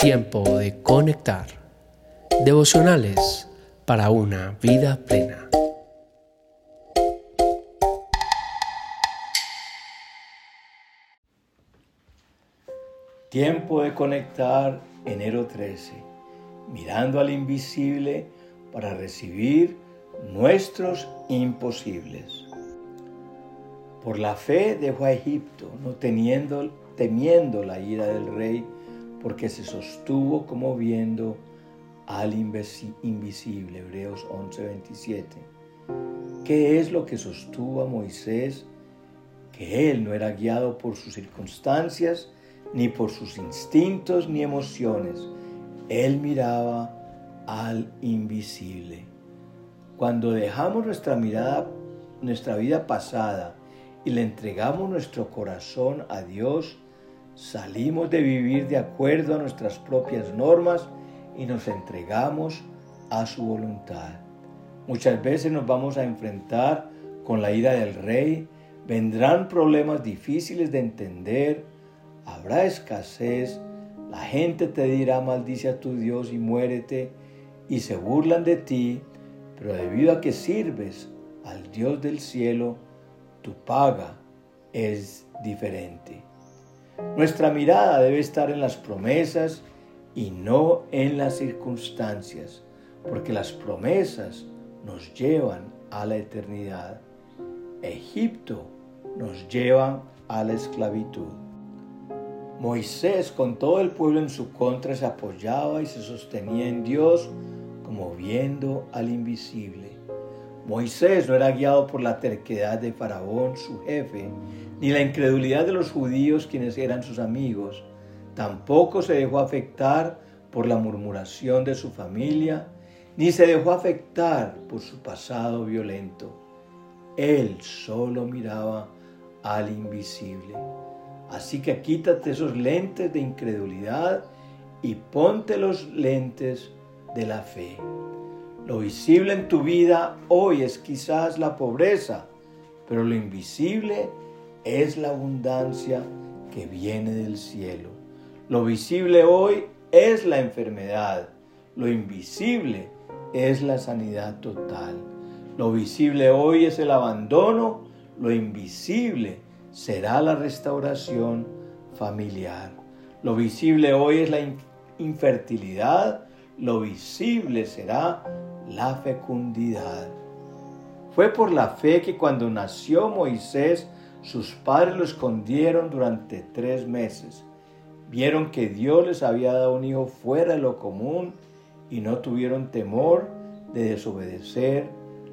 Tiempo de conectar. Devocionales para una vida plena. Tiempo de conectar enero 13, mirando al invisible para recibir nuestros imposibles. Por la fe dejó a Egipto, no teniendo, temiendo la ira del rey, porque se sostuvo como viendo al invisible. Hebreos 11:27. ¿Qué es lo que sostuvo a Moisés? Que él no era guiado por sus circunstancias, ni por sus instintos ni emociones. Él miraba al invisible. Cuando dejamos nuestra mirada, nuestra vida pasada y le entregamos nuestro corazón a Dios, Salimos de vivir de acuerdo a nuestras propias normas y nos entregamos a su voluntad. Muchas veces nos vamos a enfrentar con la ira del rey, vendrán problemas difíciles de entender, habrá escasez, la gente te dirá maldice a tu Dios y muérete, y se burlan de ti, pero debido a que sirves al Dios del cielo, tu paga es diferente. Nuestra mirada debe estar en las promesas y no en las circunstancias, porque las promesas nos llevan a la eternidad. Egipto nos lleva a la esclavitud. Moisés con todo el pueblo en su contra se apoyaba y se sostenía en Dios como viendo al invisible. Moisés no era guiado por la terquedad de Faraón, su jefe, ni la incredulidad de los judíos quienes eran sus amigos. Tampoco se dejó afectar por la murmuración de su familia, ni se dejó afectar por su pasado violento. Él solo miraba al invisible. Así que quítate esos lentes de incredulidad y ponte los lentes de la fe. Lo visible en tu vida hoy es quizás la pobreza, pero lo invisible es la abundancia que viene del cielo. Lo visible hoy es la enfermedad, lo invisible es la sanidad total. Lo visible hoy es el abandono, lo invisible será la restauración familiar. Lo visible hoy es la infertilidad, lo visible será la fecundidad. Fue por la fe que cuando nació Moisés, sus padres lo escondieron durante tres meses. Vieron que Dios les había dado un hijo fuera de lo común y no tuvieron temor de desobedecer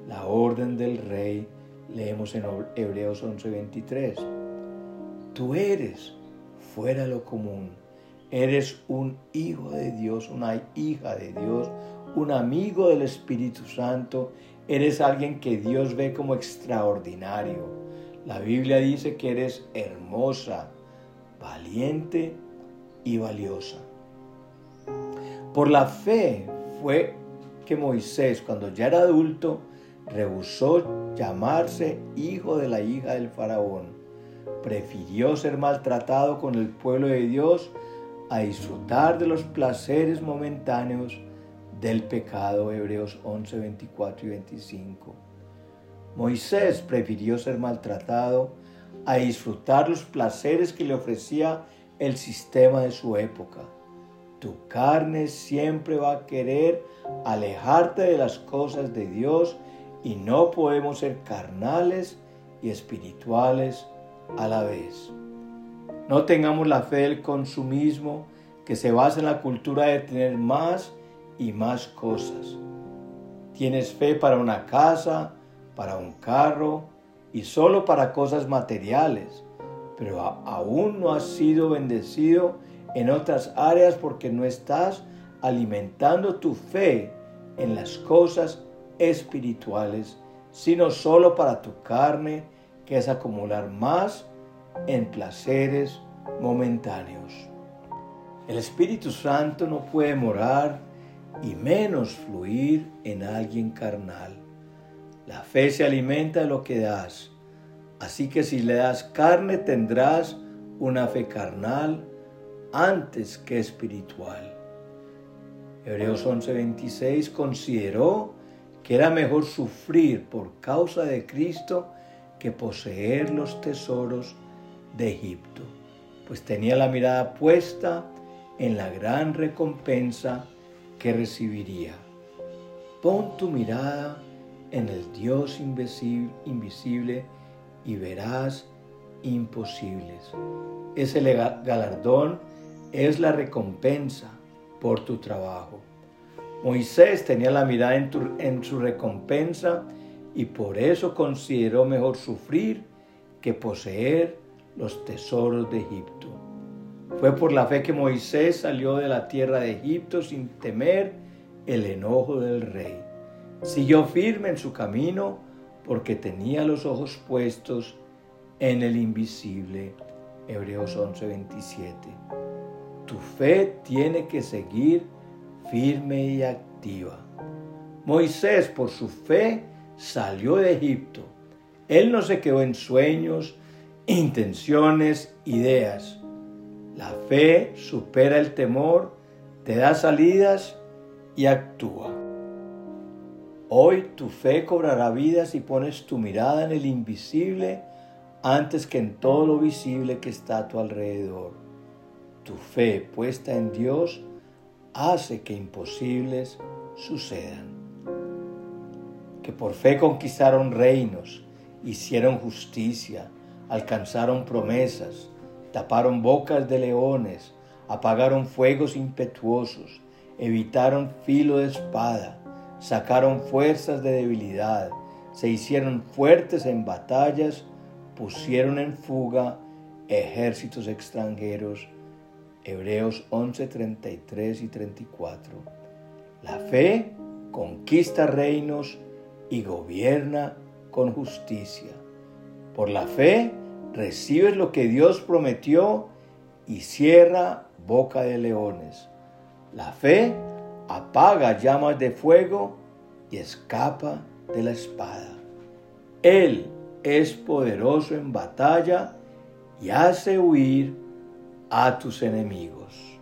la orden del rey. Leemos en Hebreos 11:23. Tú eres fuera de lo común. Eres un hijo de Dios, una hija de Dios, un amigo del Espíritu Santo. Eres alguien que Dios ve como extraordinario la Biblia dice que eres hermosa, valiente y valiosa. Por la fe fue que Moisés, cuando ya era adulto, rehusó llamarse hijo de la hija del faraón. Prefirió ser maltratado con el pueblo de Dios a disfrutar de los placeres momentáneos del pecado. Hebreos 11, 24 y 25. Moisés prefirió ser maltratado a disfrutar los placeres que le ofrecía el sistema de su época. Tu carne siempre va a querer alejarte de las cosas de Dios y no podemos ser carnales y espirituales a la vez. No tengamos la fe del consumismo que se basa en la cultura de tener más y más cosas. Tienes fe para una casa, para un carro y solo para cosas materiales, pero aún no has sido bendecido en otras áreas porque no estás alimentando tu fe en las cosas espirituales, sino solo para tu carne, que es acumular más en placeres momentáneos. El Espíritu Santo no puede morar y menos fluir en alguien carnal. La fe se alimenta de lo que das. Así que si le das carne tendrás una fe carnal antes que espiritual. Hebreos 11:26 consideró que era mejor sufrir por causa de Cristo que poseer los tesoros de Egipto, pues tenía la mirada puesta en la gran recompensa que recibiría. Pon tu mirada en el Dios invisible y verás imposibles. Ese galardón es la recompensa por tu trabajo. Moisés tenía la mirada en, en, su recompensa y por eso consideró mejor sufrir que poseer los tesoros de Egipto. Fue por la fe que Moisés salió de la tierra de Egipto sin temer el enojo del rey. Siguió firme en su camino porque tenía los ojos puestos en el invisible. Hebreos 11:27. Tu fe tiene que seguir firme y activa. Moisés, por su fe, salió de Egipto. Él no se quedó en sueños, intenciones, ideas. La fe supera el temor, te da salidas y actúa. Hoy tu fe cobrará vida si pones tu mirada en el invisible antes que en todo lo visible que está a tu alrededor. Tu fe puesta en Dios hace que imposibles sucedan. Que por fe conquistaron reinos, hicieron justicia, alcanzaron promesas, taparon bocas de leones, apagaron fuegos impetuosos, evitaron filo de espada, sacaron fuerzas de debilidad, se hicieron fuertes en batallas, pusieron en fuga ejércitos extranjeros. Hebreos 11, 33 y 34. La fe conquista reinos y gobierna con justicia. Por la fe recibes lo que Dios prometió y cierra boca de leones. La fe apaga llamas de fuego y escapa de la espada. Él es poderoso en batalla y hace huir a tus enemigos.